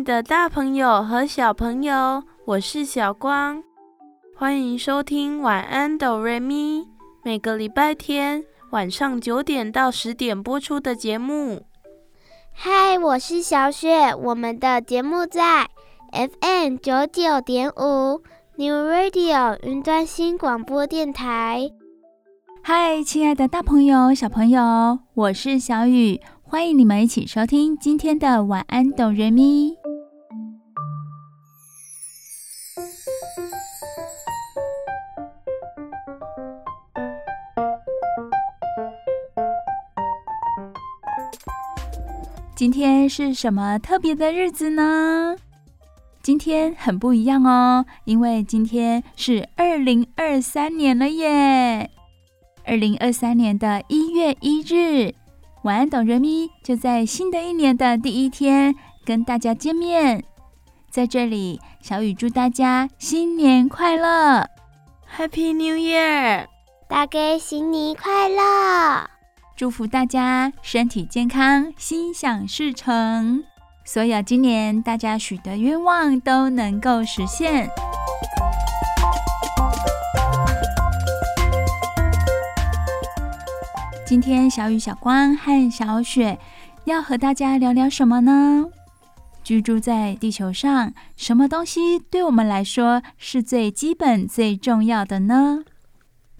爱的大朋友和小朋友，我是小光，欢迎收听晚安哆瑞咪，每个礼拜天晚上九点到十点播出的节目。嗨，我是小雪，我们的节目在 FM 九九点五 New Radio 云端新广播电台。嗨，亲爱的大朋友、小朋友，我是小雨。欢迎你们一起收听今天的晚安哆瑞咪。今天是什么特别的日子呢？今天很不一样哦，因为今天是二零二三年了耶！二零二三年的一月一日。晚安，哆瑞咪就在新的一年的第一天跟大家见面，在这里，小雨祝大家新年快乐，Happy New Year！大家新年快乐，祝福大家身体健康，心想事成，所有今年大家许的愿望都能够实现。今天小雨、小光和小雪要和大家聊聊什么呢？居住在地球上，什么东西对我们来说是最基本、最重要的呢？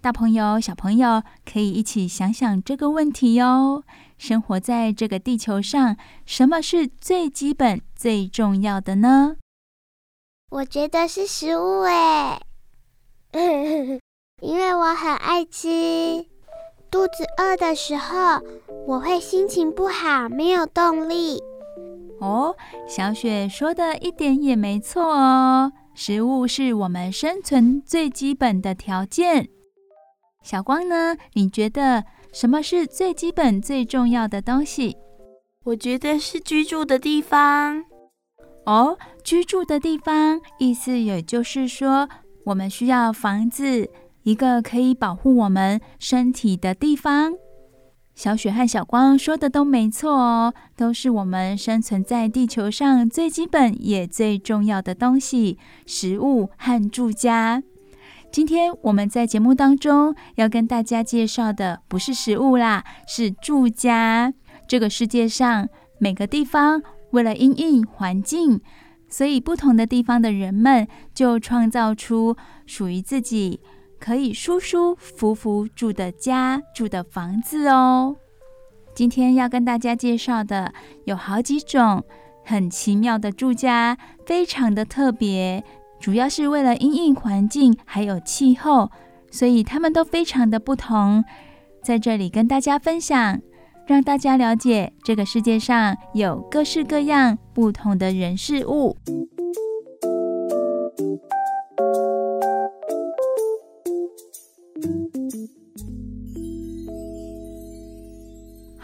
大朋友、小朋友可以一起想想这个问题哟。生活在这个地球上，什么是最基本、最重要的呢？我觉得是食物诶，因为我很爱吃。肚子饿的时候，我会心情不好，没有动力。哦，小雪说的一点也没错哦。食物是我们生存最基本的条件。小光呢？你觉得什么是最基本、最重要的东西？我觉得是居住的地方。哦，居住的地方，意思也就是说，我们需要房子。一个可以保护我们身体的地方。小雪和小光说的都没错哦，都是我们生存在地球上最基本也最重要的东西——食物和住家。今天我们在节目当中要跟大家介绍的不是食物啦，是住家。这个世界上每个地方为了因应环境，所以不同的地方的人们就创造出属于自己。可以舒舒服服住的家，住的房子哦。今天要跟大家介绍的有好几种很奇妙的住家，非常的特别，主要是为了因应环境还有气候，所以它们都非常的不同。在这里跟大家分享，让大家了解这个世界上有各式各样不同的人事物。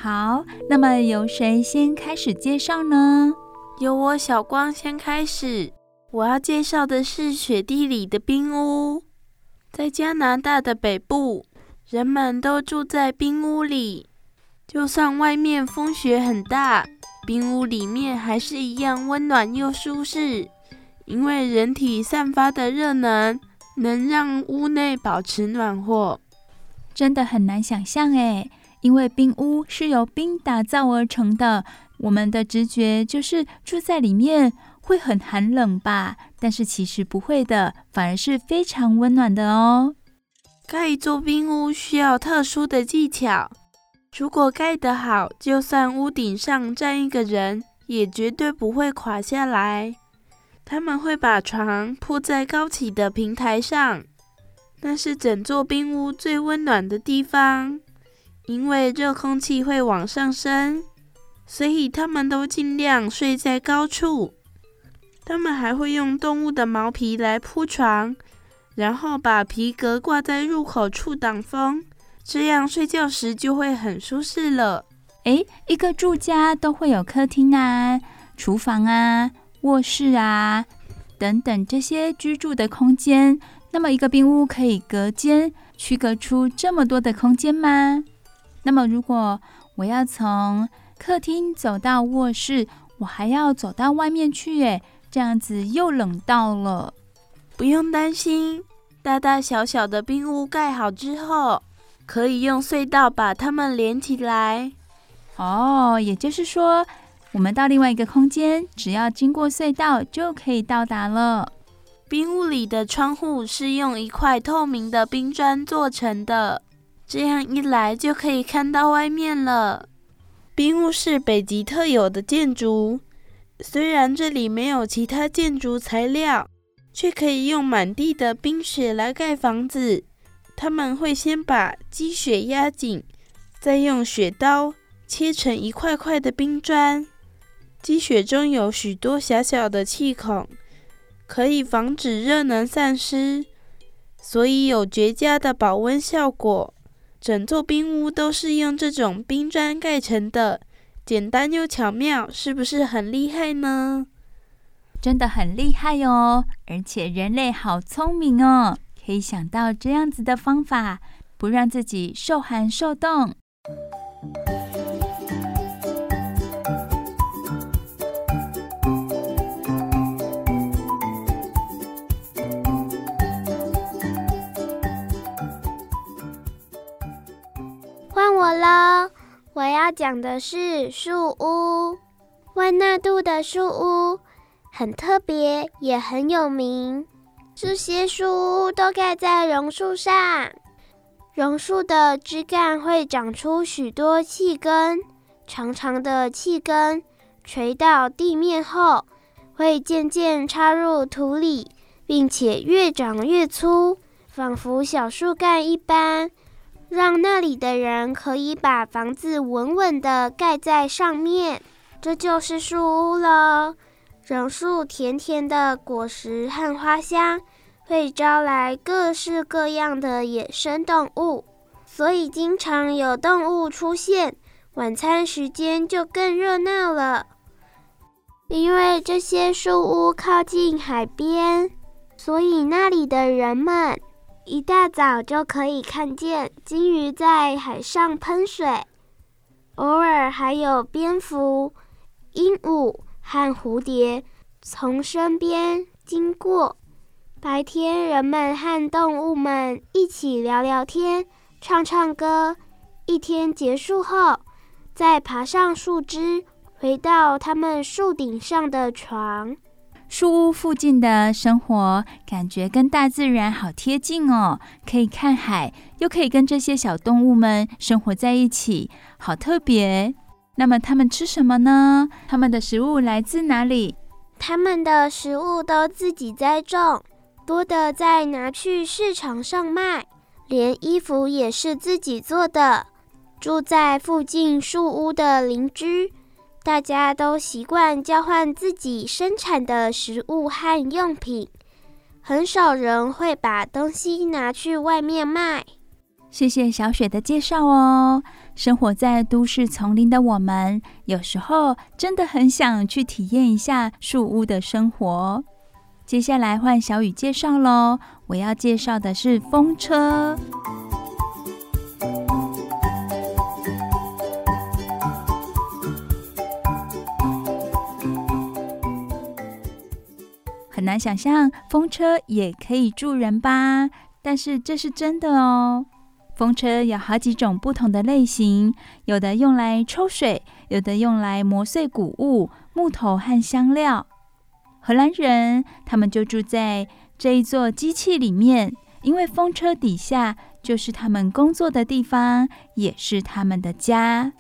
好，那么由谁先开始介绍呢？由我小光先开始。我要介绍的是雪地里的冰屋。在加拿大的北部，人们都住在冰屋里，就算外面风雪很大，冰屋里面还是一样温暖又舒适，因为人体散发的热能能让屋内保持暖和。真的很难想象诶。因为冰屋是由冰打造而成的，我们的直觉就是住在里面会很寒冷吧？但是其实不会的，反而是非常温暖的哦。盖一座冰屋需要特殊的技巧，如果盖得好，就算屋顶上站一个人，也绝对不会垮下来。他们会把床铺在高起的平台上，那是整座冰屋最温暖的地方。因为热空气会往上升，所以他们都尽量睡在高处。他们还会用动物的毛皮来铺床，然后把皮革挂在入口处挡风，这样睡觉时就会很舒适了。诶，一个住家都会有客厅啊、厨房啊、卧室啊等等这些居住的空间。那么一个冰屋可以隔间区隔出这么多的空间吗？那么如果我要从客厅走到卧室，我还要走到外面去，诶，这样子又冷到了。不用担心，大大小小的冰屋盖好之后，可以用隧道把它们连起来。哦，也就是说，我们到另外一个空间，只要经过隧道就可以到达了。冰屋里的窗户是用一块透明的冰砖做成的，这样一来就可以看到外面了。冰屋是北极特有的建筑，虽然这里没有其他建筑材料，却可以用满地的冰雪来盖房子。他们会先把积雪压紧，再用雪刀。切成一块块的冰砖，积雪中有许多小小的气孔，可以防止热能散失，所以有绝佳的保温效果。整座冰屋都是用这种冰砖盖成的，简单又巧妙，是不是很厉害呢？真的很厉害哦！而且人类好聪明哦，可以想到这样子的方法，不让自己受寒受冻。我了，我要讲的是树屋。万纳度的树屋很特别，也很有名。这些树屋都盖在榕树上，榕树的枝干会长出许多气根，长长的气根垂到地面后，会渐渐插入土里，并且越长越粗，仿佛小树干一般。让那里的人可以把房子稳稳地盖在上面，这就是树屋了。榕树甜甜的果实和花香，会招来各式各样的野生动物，所以经常有动物出现。晚餐时间就更热闹了，因为这些树屋靠近海边，所以那里的人们。一大早就可以看见鲸鱼在海上喷水，偶尔还有蝙蝠、鹦鹉和蝴蝶从身边经过。白天，人们和动物们一起聊聊天、唱唱歌。一天结束后，再爬上树枝，回到他们树顶上的床。树屋附近的生活感觉跟大自然好贴近哦，可以看海，又可以跟这些小动物们生活在一起，好特别。那么它们吃什么呢？它们的食物来自哪里？他们的食物都自己栽种，多的再拿去市场上卖，连衣服也是自己做的。住在附近树屋的邻居。大家都习惯交换自己生产的食物和用品，很少人会把东西拿去外面卖。谢谢小雪的介绍哦。生活在都市丛林的我们，有时候真的很想去体验一下树屋的生活。接下来换小雨介绍喽。我要介绍的是风车。难想象风车也可以住人吧？但是这是真的哦。风车有好几种不同的类型，有的用来抽水，有的用来磨碎谷物、木头和香料。荷兰人他们就住在这一座机器里面，因为风车底下就是他们工作的地方，也是他们的家。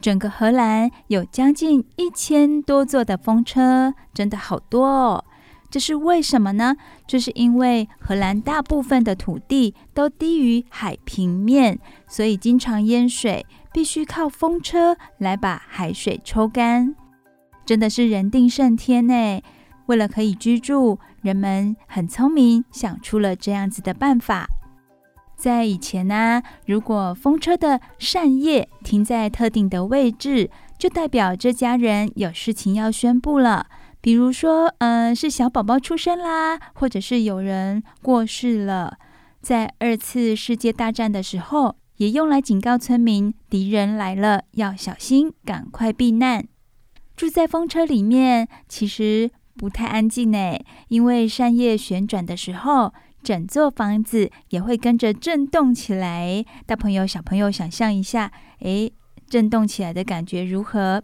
整个荷兰有将近一千多座的风车，真的好多哦。这是为什么呢？这是因为荷兰大部分的土地都低于海平面，所以经常淹水，必须靠风车来把海水抽干。真的是人定胜天呢！为了可以居住，人们很聪明，想出了这样子的办法。在以前呢、如果风车的扇叶停在特定的位置，就代表这家人有事情要宣布了。比如说，嗯、是小宝宝出生啦，或者是有人过世了。在二次世界大战的时候，也用来警告村民，敌人来了，要小心，赶快避难。住在风车里面，其实不太安静呢，因为扇叶旋转的时候，整座房子也会跟着震动起来。大朋友、小朋友，想象一下，诶。震动起来的感觉如何？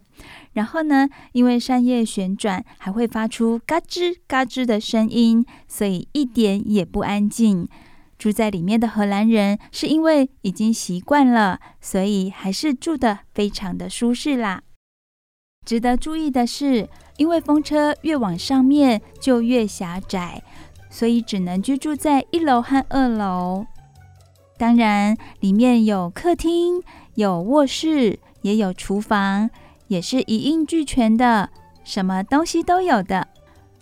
然后呢，因为扇叶旋转，还会发出嘎吱嘎吱的声音，所以一点也不安静。住在里面的荷兰人是因为已经习惯了，所以还是住得非常的舒适啦。值得注意的是，因为风车越往上面就越狭窄，所以只能居住在一楼和二楼。当然，里面有客厅。有卧室，也有厨房，也是一应俱全的，什么东西都有的。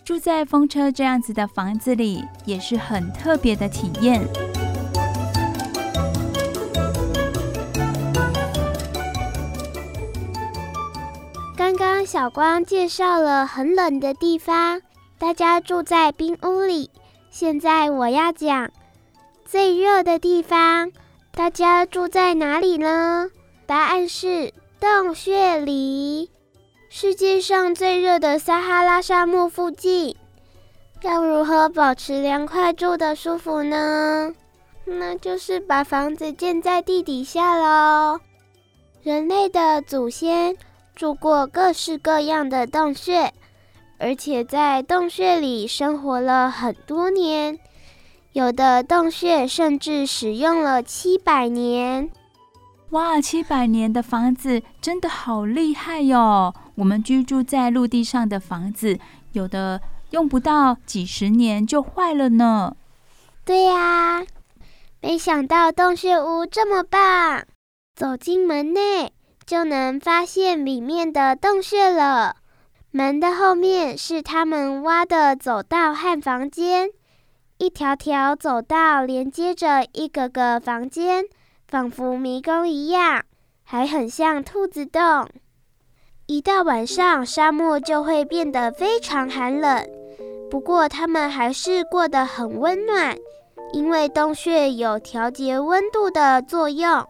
住在风车这样子的房子里，也是很特别的体验。刚刚小光介绍了很冷的地方，大家住在冰屋里。现在我要讲最热的地方。大家住在哪里呢？答案是洞穴里，世界上最热的撒哈拉沙漠附近。要如何保持凉快、住得舒服呢？那就是把房子建在地底下喽。人类的祖先住过各式各样的洞穴，而且在洞穴里生活了很多年。有的洞穴甚至使用了七百年，哇！七百年的房子真的好厉害哟！我们居住在陆地上的房子，有的用不到几十年就坏了呢。对呀，没想到洞穴屋这么棒，走进门内就能发现里面的洞穴了。门的后面是他们挖的走道和房间。一条条走道连接着一个个房间，仿佛迷宫一样，还很像兔子洞。一到晚上，沙漠就会变得非常寒冷。不过，他们还是过得很温暖，因为洞穴有调节温度的作用，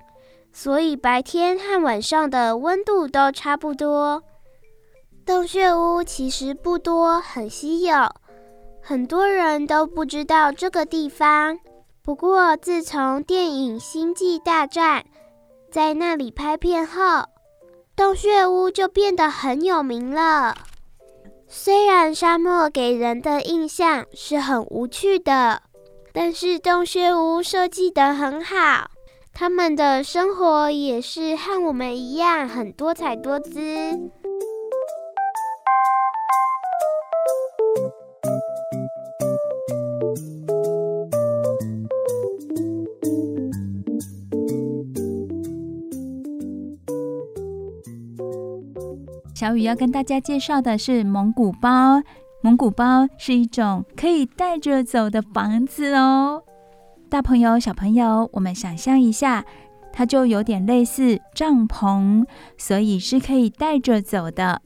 所以白天和晚上的温度都差不多。洞穴屋其实不多，很稀有。很多人都不知道这个地方，不过自从电影《星际大战》在那里拍片后，洞穴屋就变得很有名了。虽然沙漠给人的印象是很无趣的，但是洞穴屋设计得很好，他们的生活也是和我们一样很多彩多姿。小雨要跟大家介绍的是蒙古包。蒙古包是一种可以带着走的房子哦。大朋友、小朋友，我们想象一下，它就有点类似帐篷，所以是可以带着走的。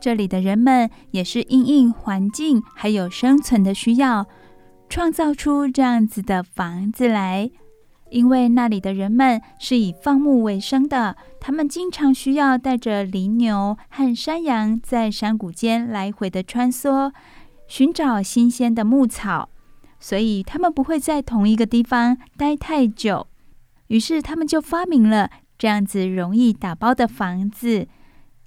这里的人们也是因应环境还有生存的需要，创造出这样子的房子来。因为那里的人们是以放牧为生的，他们经常需要带着羚牛和山羊在山谷间来回的穿梭，寻找新鲜的牧草，所以他们不会在同一个地方待太久。于是他们就发明了这样子容易打包的房子，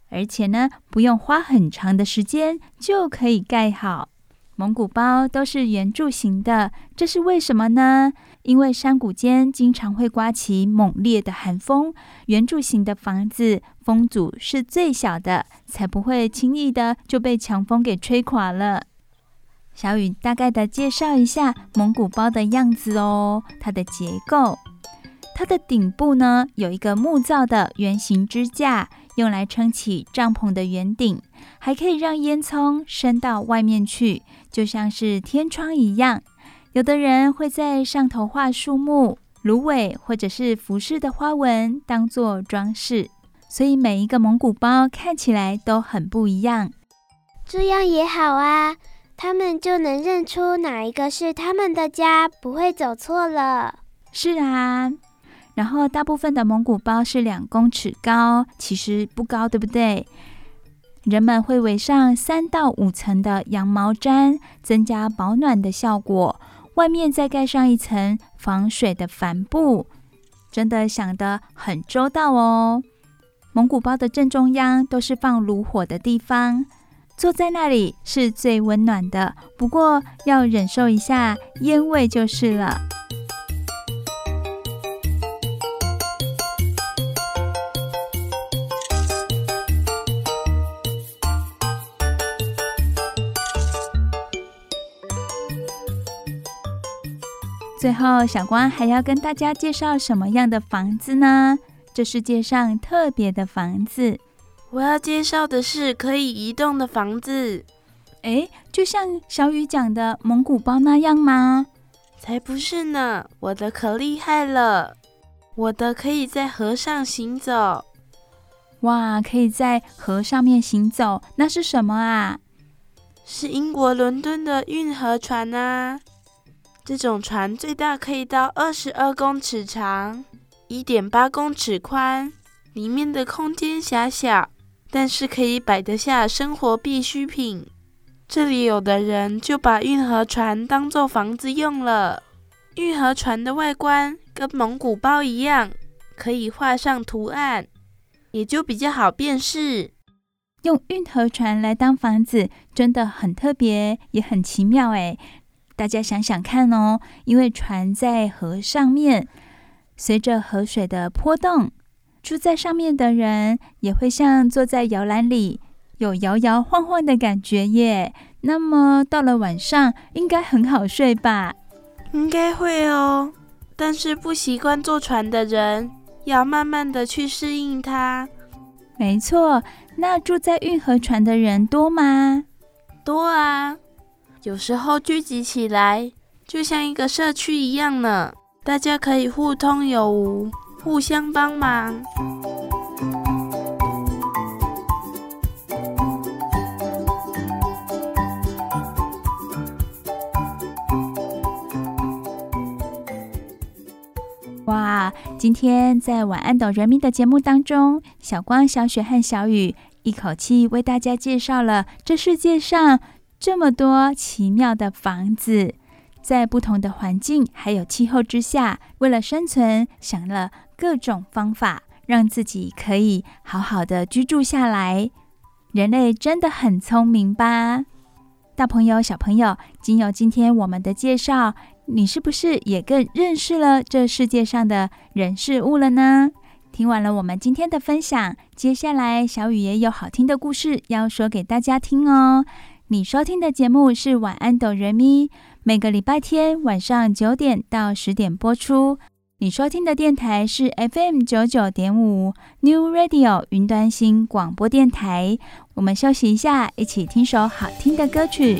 而且呢，不用花很长的时间就可以盖好。蒙古包都是圆柱形的，这是为什么呢？因为山谷间经常会刮起猛烈的寒风，圆柱形的房子风阻是最小的，才不会轻易的就被强风给吹垮了。小雨大概的介绍一下蒙古包的样子哦，它的结构。它的顶部呢，有一个木造的圆形支架，用来撑起帐篷的圆顶，还可以让烟囱伸到外面去，就像是天窗一样。有的人会在上头画树木、芦苇或者是服饰的花纹当做装饰，所以每一个蒙古包看起来都很不一样。这样也好啊，他们就能认出哪一个是他们的家，不会走错了。是啊。然后大部分的蒙古包是两公尺高，其实不高，对不对？人们会围上三到五层的羊毛毡，增加保暖的效果。外面再盖上一层防水的帆布，真的想得很周到哦。蒙古包的正中央都是放炉火的地方，坐在那里是最温暖的。不过要忍受一下烟味就是了。最后，小光还要跟大家介绍什么样的房子呢？这世界上特别的房子，我要介绍的是可以移动的房子。诶，就像小雨讲的蒙古包那样吗？才不是呢！我的可厉害了，我的可以在河上行走。哇，可以在河上面行走，那是什么啊？是英国伦敦的运河船啊！这种船最大可以到二十二公尺长，一点八公尺宽，里面的空间狭小，但是可以摆得下生活必需品。这里有的人就把运河船当做房子用了。运河船的外观跟蒙古包一样，可以画上图案，也就比较好辨识。用运河船来当房子，真的很特别，也很奇妙诶。大家想想看哦，因为船在河上面，随着河水的波动，住在上面的人也会像坐在摇篮里，有摇摇晃晃的感觉耶。那么到了晚上，应该很好睡吧？应该会哦。但是不习惯坐船的人，要慢慢的去适应它。没错，那住在运河船的人多吗？多啊。有时候聚集起来，就像一个社区一样呢。大家可以互通有无，互相帮忙。哇！今天在晚安斗人民的节目当中，小光、小雪和小雨一口气为大家介绍了这世界上。这么多奇妙的房子，在不同的环境还有气候之下，为了生存，想了各种方法，让自己可以好好的居住下来。人类真的很聪明吧？大朋友、小朋友，经由今天我们的介绍，你是不是也更认识了这世界上的人事物了呢？听完了我们今天的分享，接下来小雨也有好听的故事要说给大家听哦。你收听的节目是《晚安，哆瑞咪》，每个礼拜天晚上九点到十点播出。你收听的电台是 FM 九九点五 New Radio 云端新广播电台。我们休息一下，一起听首好听的歌曲。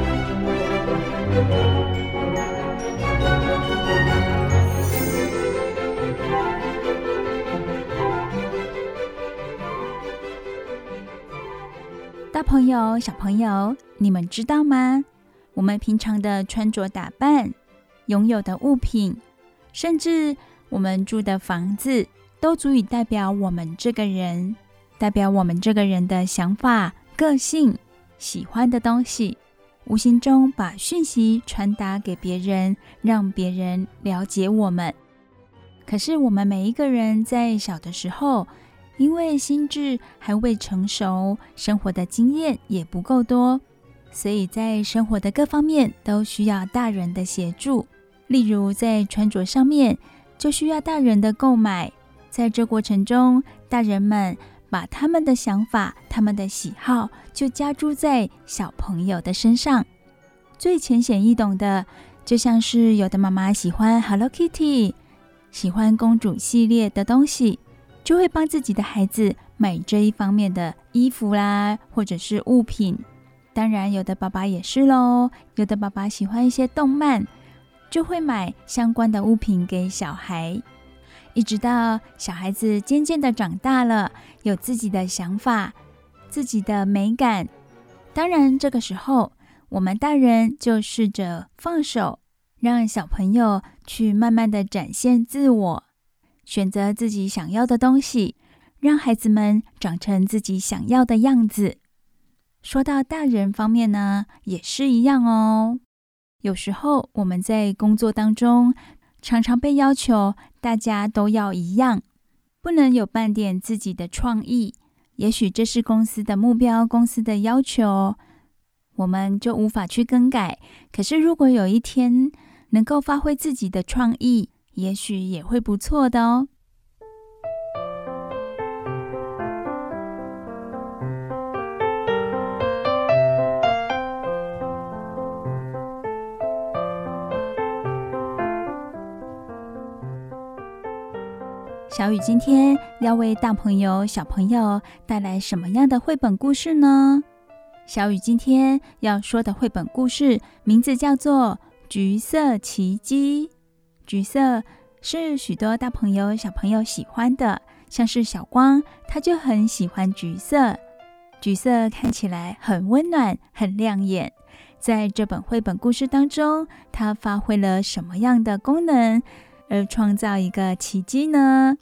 朋友、小朋友，你们知道吗？我们平常的穿着打扮、拥有的物品，甚至我们住的房子，都足以代表我们这个人，代表我们这个人的想法、个性、喜欢的东西，无形中把讯息传达给别人，让别人了解我们。可是，我们每一个人在小的时候，因为心智还未成熟，生活的经验也不够多，所以在生活的各方面都需要大人的协助。例如，在穿着上面，就需要大人的购买，在这过程中，大人们把他们的想法、他们的喜好就加诸在小朋友的身上。最浅显易懂的，就像是有的妈妈喜欢 Hello Kitty，喜欢公主系列的东西，就会帮自己的孩子买这一方面的衣服啦，或者是物品。当然，有的爸爸也是喽，有的爸爸喜欢一些动漫。就会买相关的物品给小孩，一直到小孩子渐渐的长大了，有自己的想法、自己的美感。当然，这个时候我们大人就试着放手，让小朋友去慢慢的展现自我，选择自己想要的东西，让孩子们长成自己想要的样子。说到大人方面呢，也是一样哦。有时候我们在工作当中，常常被要求大家都要一样，不能有半点自己的创意。也许这是公司的目标，公司的要求，我们就无法去更改。可是如果有一天能够发挥自己的创意，也许也会不错的哦。小雨今天要为大朋友、小朋友带来什么样的绘本故事呢？小雨今天要说的绘本故事名字叫做《橘色奇迹》。橘色是许多大朋友、小朋友喜欢的，像是小光，他就很喜欢橘色。橘色看起来很温暖、很亮眼。在这本绘本故事当中，它发挥了什么样的功能？而创造一个奇迹呢？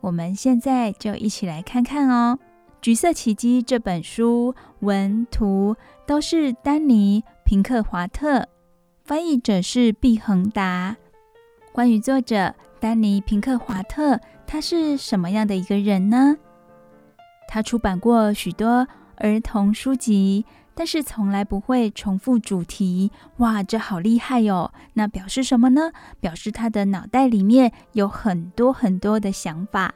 我们现在就一起来看看哦。《橘色奇迹》这本书文图都是丹尼·平克华特，翻译者是毕恒达。关于作者丹尼·平克华特，他是什么样的一个人呢？他出版过许多儿童书籍。但是从来不会重复主题，哇，这好厉害哟！那表示什么呢？表示他的脑袋里面有很多很多的想法，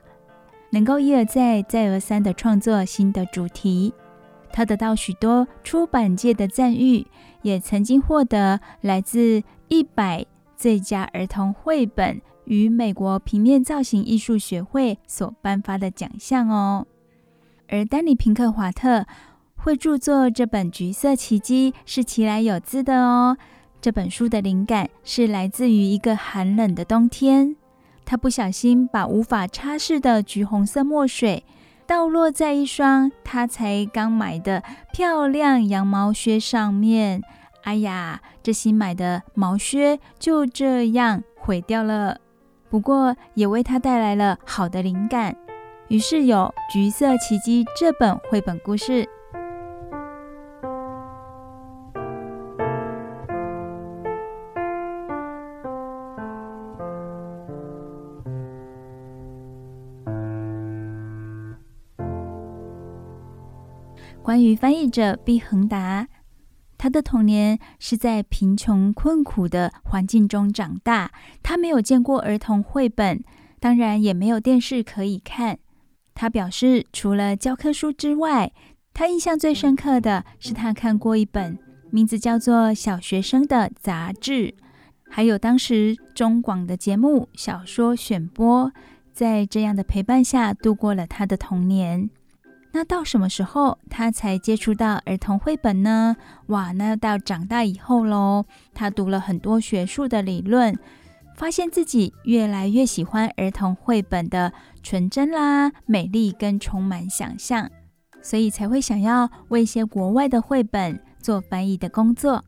能够一而再、再而三的创作新的主题。他得到许多出版界的赞誉，也曾经获得来自一百最佳儿童绘本与美国平面造型艺术学会所颁发的奖项哦。而丹尼·平克华特。会著作这本《橘色奇迹》是其来有自的哦。这本书的灵感是来自于一个寒冷的冬天，他不小心把无法擦拭的橘红色墨水倒落在一双他才刚买的漂亮羊毛靴上面。哎呀，这新买的毛靴就这样毁掉了。不过也为他带来了好的灵感，于是有《橘色奇迹》这本绘本故事。关于翻译者毕恒达，他的童年是在贫穷困苦的环境中长大，他没有见过儿童绘本，当然也没有电视可以看。他表示，除了教科书之外，他印象最深刻的是他看过一本名字叫做《小学生》的杂志，还有当时中广的节目小说选播，在这样的陪伴下度过了他的童年。那到什么时候他才接触到儿童绘本呢？哇，那要到长大以后喽。他读了很多学术的理论，发现自己越来越喜欢儿童绘本的纯真啦、美丽跟充满想象，所以才会想要为一些国外的绘本做翻译的工作。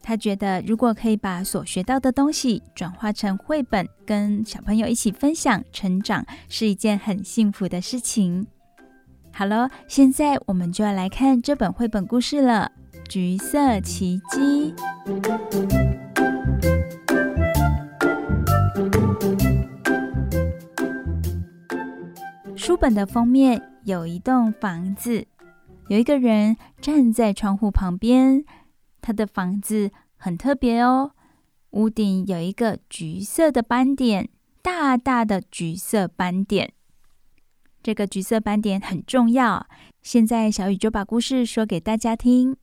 他觉得，如果可以把所学到的东西转化成绘本，跟小朋友一起分享成长，是一件很幸福的事情。好了，现在我们就要来看这本绘本故事了，《橘色奇迹》。书本的封面有一栋房子，有一个人站在窗户旁边。他的房子很特别哦，屋顶有一个橘色的斑点，大大的橘色斑点。这个橘色斑点很重要。现在小雨就把故事说给大家听。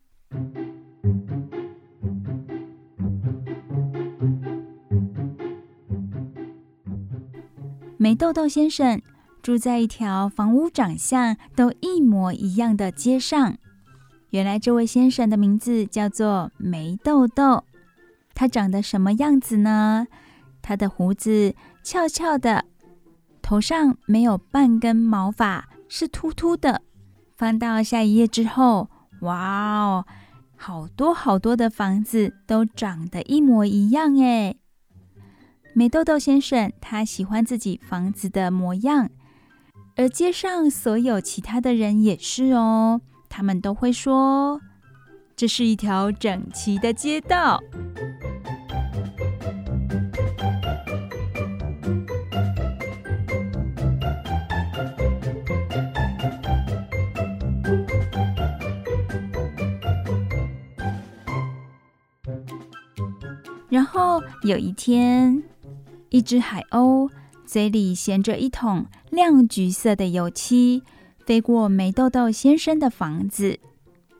梅豆豆先生住在一条房屋长相都一模一样的街上。原来这位先生的名字叫做梅豆豆，他长得什么样子呢？他的胡子翘翘的，头上没有半根毛发，是秃秃的。翻到下一页之后，哇哦，好多好多的房子都长得一模一样哎！美豆豆先生他喜欢自己房子的模样，而街上所有其他的人也是哦。他们都会说，这是一条整齐的街道。然后有一天，一只海鸥嘴里衔着一桶亮橘色的油漆。飞过梅豆豆先生的房子，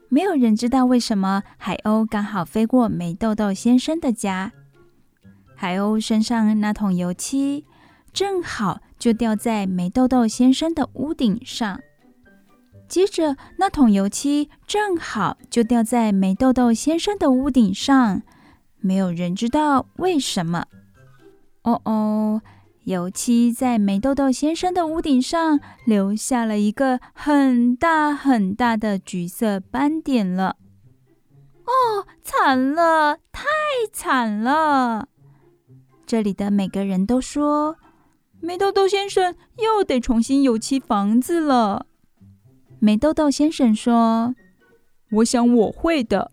没有人知道为什么海鸥刚好飞过梅豆豆先生的家。海鸥身上那桶油漆正好就掉在梅豆豆先生的屋顶上，接着那桶油漆正好就掉在梅豆豆先生的屋顶上，没有人知道为什么。哦哦。油漆在梅豆豆先生的屋顶上留下了一个很大很大的橘色斑点了。哦，惨了，太惨了！这里的每个人都说，梅豆豆先生又得重新油漆房子了。梅豆豆先生说：“我想我会的。”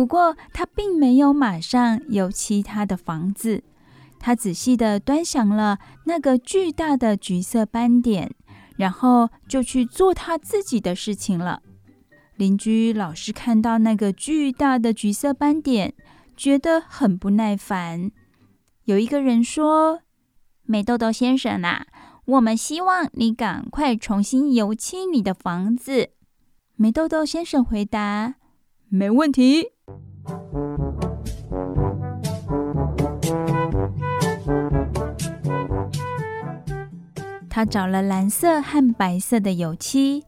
不过他并没有马上油漆他的房子。他仔细的端详了那个巨大的橘色斑点，然后就去做他自己的事情了。邻居老是看到那个巨大的橘色斑点，觉得很不耐烦。有一个人说：“美豆豆先生啊，我们希望你赶快重新油漆你的房子。”美豆豆先生回答：“没问题。”他找了蓝色和白色的油漆，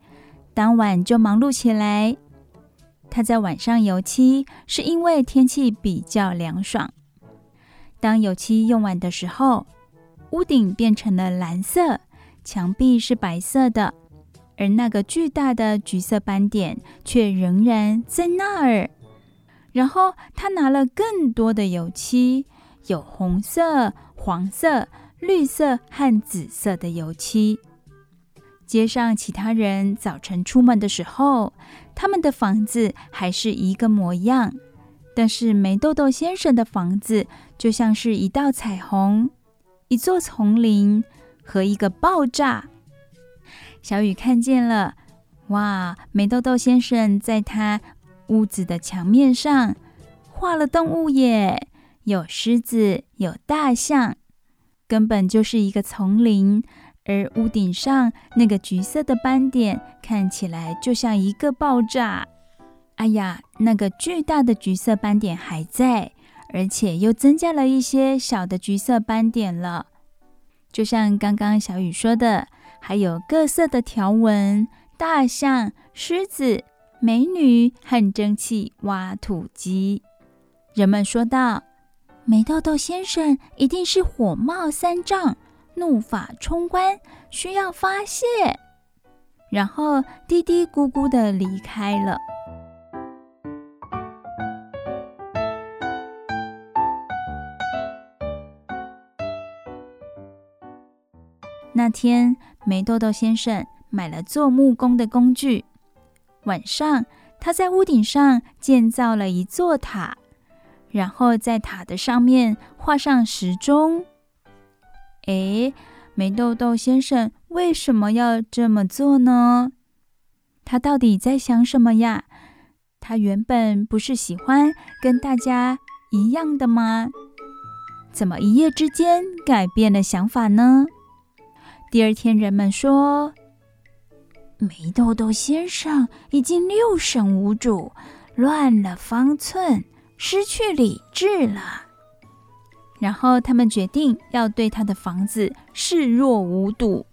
当晚就忙碌起来。他在晚上油漆，是因为天气比较凉爽。当油漆用完的时候，屋顶变成了蓝色，墙壁是白色的，而那个巨大的橘色斑点却仍然在那儿。然后他拿了更多的油漆，有红色、黄色。绿色和紫色的油漆。街上其他人早晨出门的时候，他们的房子还是一个模样，但是梅豆豆先生的房子就像是一道彩虹、一座丛林和一个爆炸。小雨看见了，哇！梅豆豆先生在他屋子的墙面上画了动物耶，有狮子，有大象。根本就是一个丛林，而屋顶上那个橘色的斑点看起来就像一个爆炸。哎呀，那个巨大的橘色斑点还在，而且又增加了一些小的橘色斑点了。就像刚刚小雨说的，还有各色的条纹：大象、狮子、美女和蒸汽挖土机。人们说道：“美豆豆先生一定是火冒三丈，怒发冲冠，需要发泄。”然后嘀嘀咕咕的离开了。那天，梅豆豆先生买了做木工的工具。晚上，他在屋顶上建造了一座塔，然后在塔的上面画上时钟。诶，梅豆豆先生为什么要这么做呢？他到底在想什么呀？他原本不是喜欢跟大家一样的吗？怎么一夜之间改变了想法呢？第二天，人们说，梅豆豆先生已经六神无主，乱了方寸，失去理智了。然后，他们决定要对他的房子视若无睹，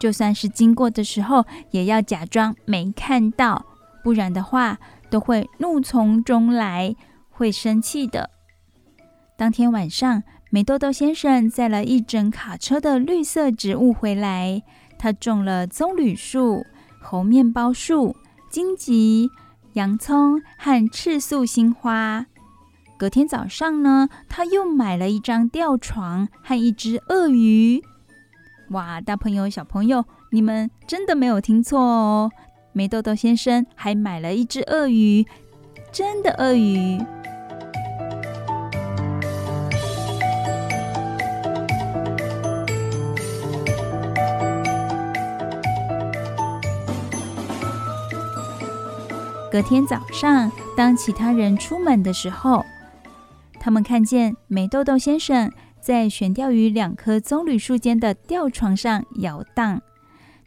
就算是经过的时候，也要假装没看到，不然的话，都会怒从中来，会生气的。当天晚上，梅豆豆先生载了一整卡车的绿色植物回来。他种了棕榈树、猴面包树、荆棘、洋葱和赤素心花。隔天早上呢，他又买了一张吊床和一只鳄鱼。哇，大朋友、小朋友，你们真的没有听错哦！梅豆豆先生还买了一只鳄鱼，真的鳄鱼。隔天早上，当其他人出门的时候，他们看见美豆豆先生在悬吊于两棵棕榈树间的吊床上摇荡。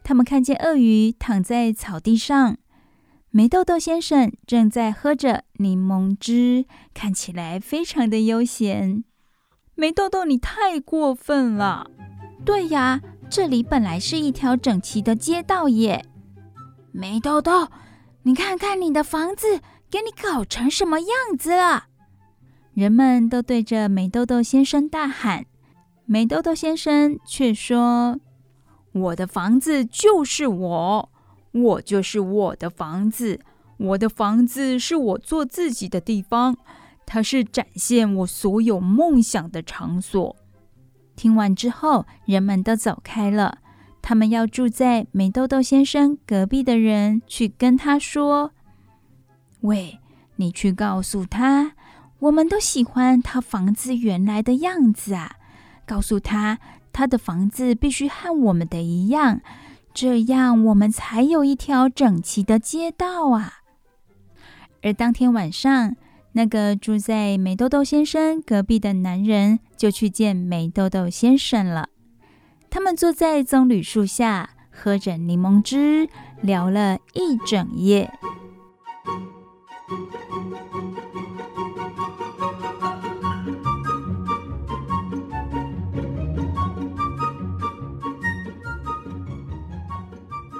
他们看见鳄鱼躺在草地上，美豆豆先生正在喝着柠檬汁，看起来非常的悠闲。美豆豆，你太过分了！对呀，这里本来是一条整齐的街道耶。美豆豆。你看看你的房子，给你搞成什么样子了？人们都对着美豆豆先生大喊，美豆豆先生却说：“我的房子就是我，我就是我的房子，我的房子是我做自己的地方，它是展现我所有梦想的场所。”听完之后，人们都走开了。他们要住在美豆豆先生隔壁的人去跟他说：“喂，你去告诉他，我们都喜欢他房子原来的样子啊！告诉他，他的房子必须和我们的一样，这样我们才有一条整齐的街道啊！”而当天晚上，那个住在美豆豆先生隔壁的男人就去见美豆豆先生了。他们坐在棕榈树下，喝着柠檬汁，聊了一整夜。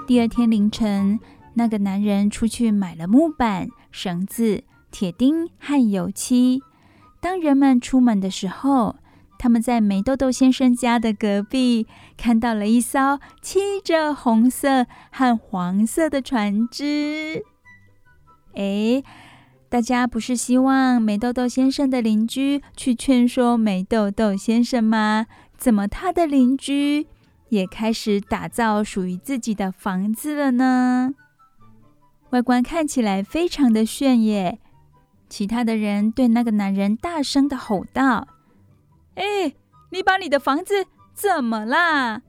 第二天凌晨，那个男人出去买了木板、绳子、铁钉和油漆。当人们出门的时候，他们在美豆豆先生家的隔壁看到了一艘漆着红色和黄色的船只。哎，大家不是希望美豆豆先生的邻居去劝说美豆豆先生吗？怎么他的邻居也开始打造属于自己的房子了呢？外观看起来非常的炫耶！其他的人对那个男人大声的吼道。哎，你把你的房子怎么啦？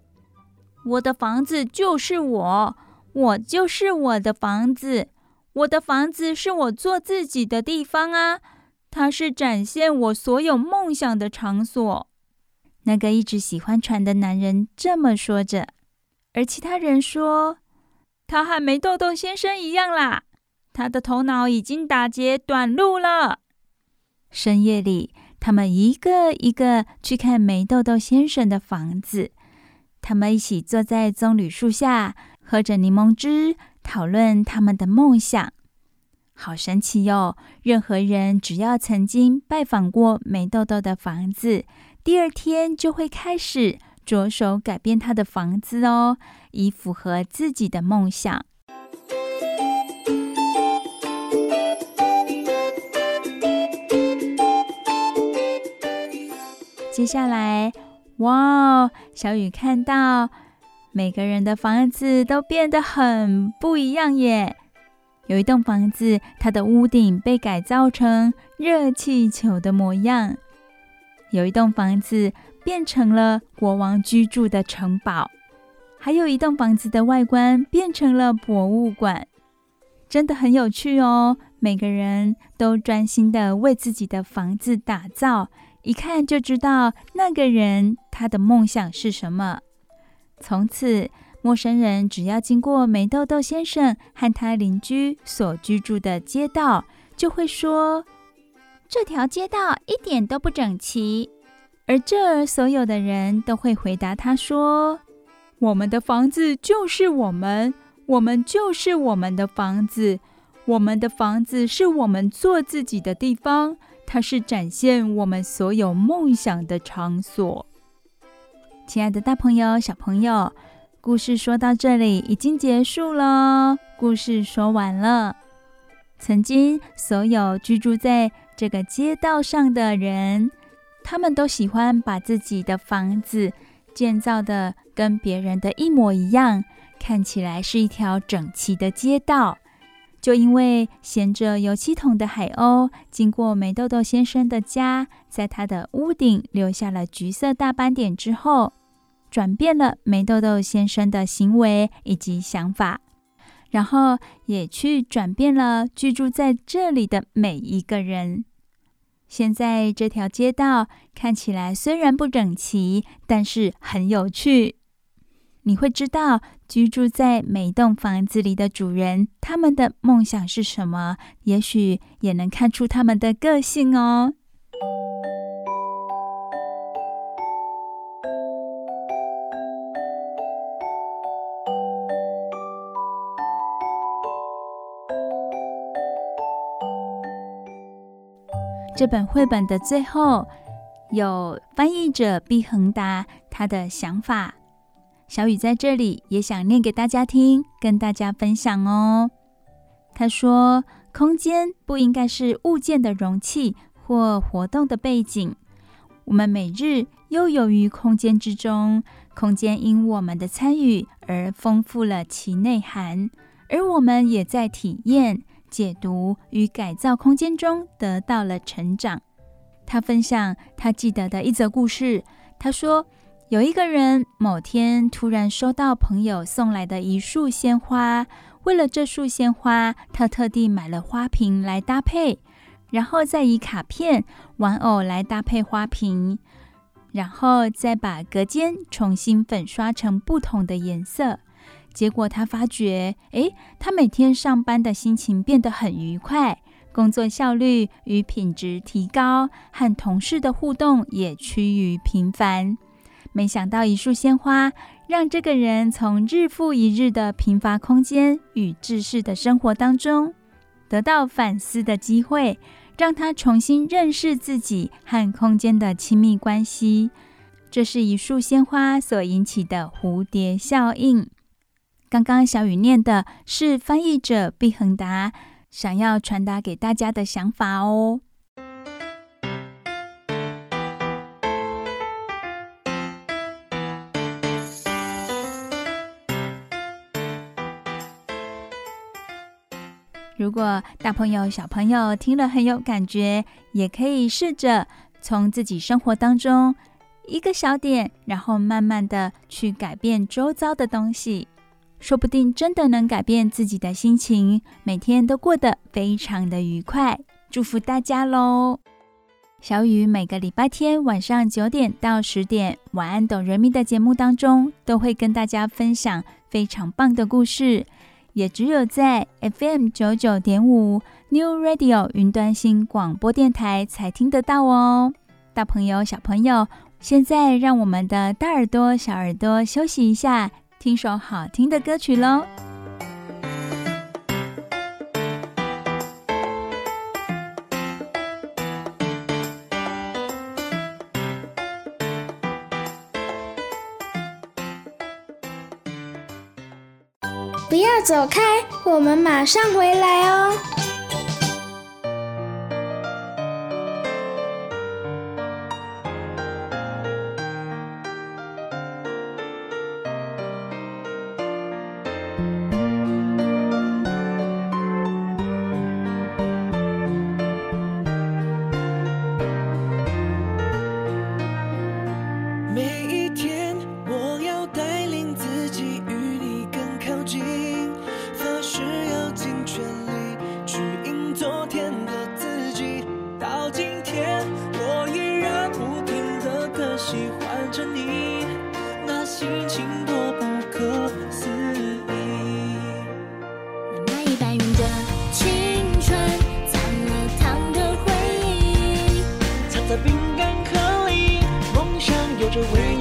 我的房子就是我，我就是我的房子，我的房子是我做自己的地方啊，它是展现我所有梦想的场所。那个一直喜欢船的男人这么说着，而其他人说，他和梅豆豆先生一样啦，他的头脑已经打结短路了。深夜里，他们一个一个去看梅豆豆先生的房子。他们一起坐在棕榈树下，喝着柠檬汁，讨论他们的梦想。好神奇哟！任何人只要曾经拜访过梅豆豆的房子，第二天就会开始着手改变他的房子哦，以符合自己的梦想。接下来，哇哦，小雨看到每个人的房子都变得很不一样耶。有一栋房子，它的屋顶被改造成热气球的模样；有一栋房子变成了国王居住的城堡；还有一栋房子的外观变成了博物馆。真的很有趣哦！每个人都专心的为自己的房子打造，一看就知道那个人他的梦想是什么。从此。陌生人只要经过梅豆豆先生和他邻居所居住的街道，就会说：“这条街道一点都不整齐。”而这儿所有的人都会回答他说：“我们的房子就是我们，我们就是我们的房子，我们的房子是我们做自己的地方，它是展现我们所有梦想的场所。”亲爱的大朋友、小朋友。故事说到这里已经结束了，故事说完了。曾经所有居住在这个街道上的人，他们都喜欢把自己的房子建造的跟别人的一模一样，看起来是一条整齐的街道。就因为衔着油漆桶的海鸥经过梅豆豆先生的家，在他的屋顶留下了橘色大斑点之后。转变了梅豆豆先生的行为以及想法，然后也去转变了居住在这里的每一个人。现在这条街道看起来虽然不整齐，但是很有趣。你会知道居住在每栋房子里的主人，他们的梦想是什么，也许也能看出他们的个性哦。这本绘本的最后有翻译者毕恒达他的想法，小雨在这里也想念给大家听，跟大家分享哦。他说：“空间不应该是物件的容器或活动的背景，我们每日悠游于空间之中，空间因我们的参与而丰富了其内涵，而我们也在体验。”解读与改造空间中得到了成长。他分享他记得的一则故事。他说，有一个人某天突然收到朋友送来的一束鲜花，为了这束鲜花，他特地买了花瓶来搭配，然后再以卡片、玩偶来搭配花瓶，然后再把隔间重新粉刷成不同的颜色。结果他发觉，诶，他每天上班的心情变得很愉快，工作效率与品质提高，和同事的互动也趋于频繁。没想到一束鲜花，让这个人从日复一日的贫乏空间与制式的生活当中，得到反思的机会，让他重新认识自己和空间的亲密关系。这是一束鲜花所引起的蝴蝶效应。刚刚小雨念的是翻译者毕恒达想要传达给大家的想法哦。如果大朋友、小朋友听了很有感觉，也可以试着从自己生活当中一个小点，然后慢慢的去改变周遭的东西。说不定真的能改变自己的心情，每天都过得非常的愉快。祝福大家喽！小雨每个礼拜天晚上九点到十点，晚安，懂人民的节目当中，都会跟大家分享非常棒的故事，也只有在 FM 九九点五 New Radio 云端新广播电台才听得到哦。大朋友、小朋友，现在让我们的大耳朵、小耳朵休息一下，听首好听的歌曲喽。走开，我们马上回来哦。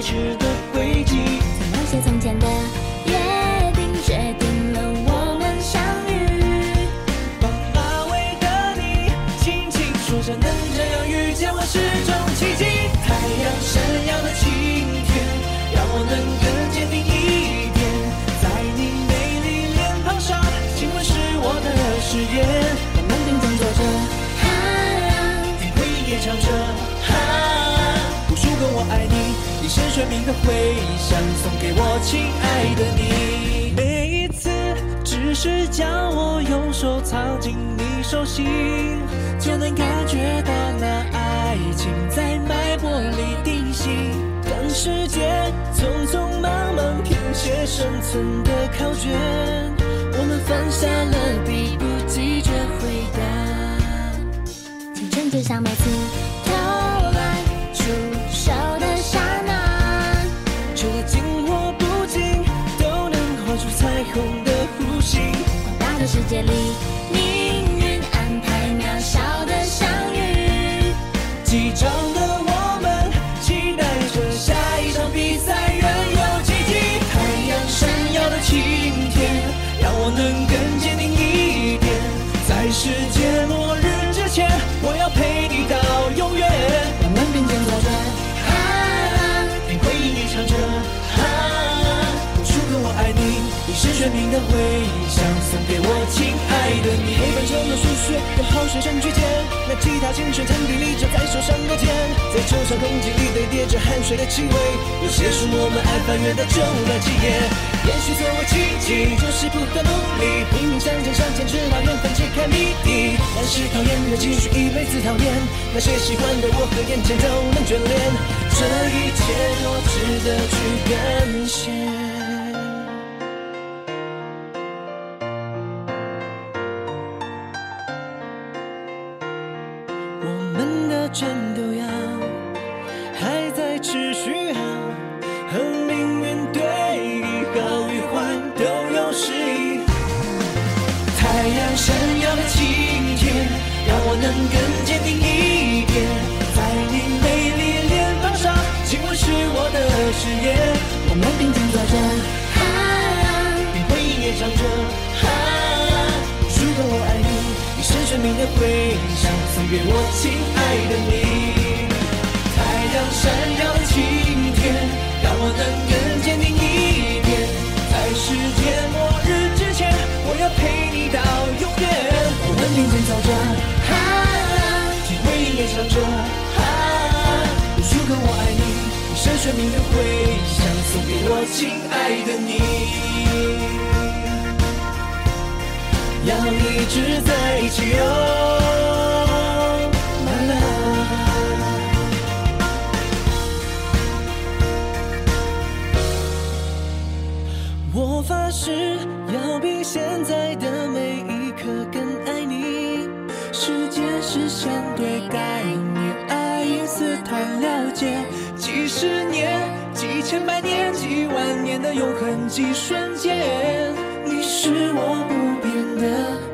知道。生命的回响，送给我亲爱的你。每一次，只是将我右手藏进你手心，就能感觉到那爱情在脉搏里定型。当时间匆匆忙忙填写生存的考卷，我们放下了笔，不急着回答。青春就像每次。夜里生命的回响送给我，亲爱的你黑板上的数学刚好写成句点，那吉他琴弦，弹地里就在手上的茧，在球场空气里堆叠着汗水的气味。有些书我们爱翻阅的就那几页。也许作为奇迹，就是不断努力，拼命向前向前，直到缘分揭开谜底。但是讨厌的继续一辈子讨厌，那些喜欢的我和眼前都能眷恋，这一切多值得去感谢。回微，送给我亲爱的你。太阳闪耀的晴天，让我能更坚定一点，在世界末日之前，我要陪你到永远。我们并肩走着，啊，只为你歌唱着，啊，无数个我爱你，一生生命的回响，送给我亲爱的你。要一直在一起哦。我发誓，要比现在的每一刻更爱你。时间是相对概念，爱因斯坦了解。几十年、几千百年、几万年的永恒，几瞬间。是我不变的。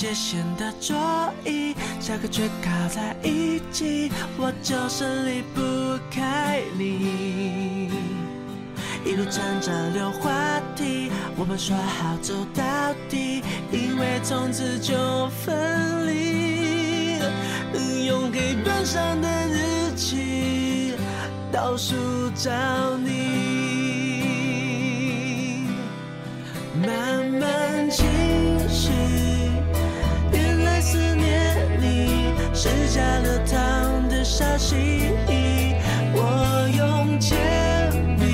界线的桌椅，下课却靠在一起，我就是离不开你。一路站着溜滑梯，我们说好走到底，以为从此就分离。用黑板上的日期倒数找你。糖的消息。我用铅笔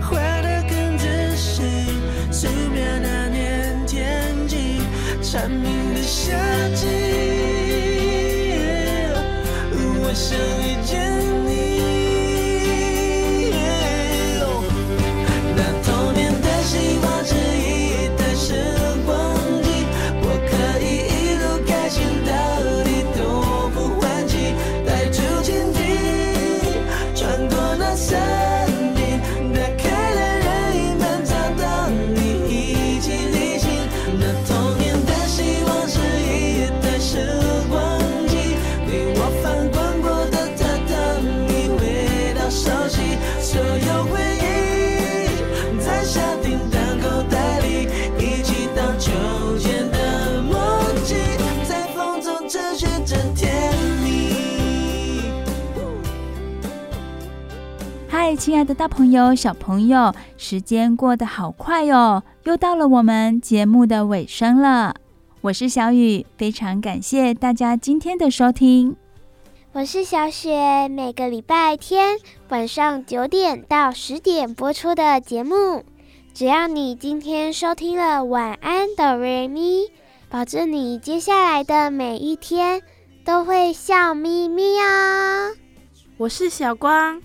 画的更仔细，素描那年天气，蝉鸣的夏季，我想遇见亲爱的大朋友、小朋友，时间过得好快哦，又到了我们节目的尾声了。我是小雨，非常感谢大家今天的收听。我是小雪，每个礼拜天晚上九点到十点播出的节目，只要你今天收听了晚安哆瑞咪，保证你接下来的每一天都会笑眯眯哦。我是小光。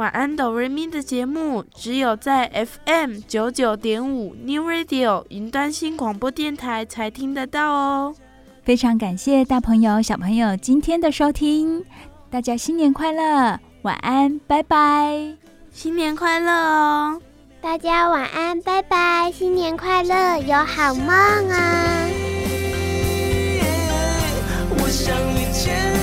晚安，哆瑞咪的节目只有在 FM 九九点五 New Radio 云端新广播电台才听得到哦。非常感谢大朋友、小朋友今天的收听，大家新年快乐，晚安，拜拜，新年快乐哦！大家晚安，拜拜，新年快乐，有好梦啊！我想你。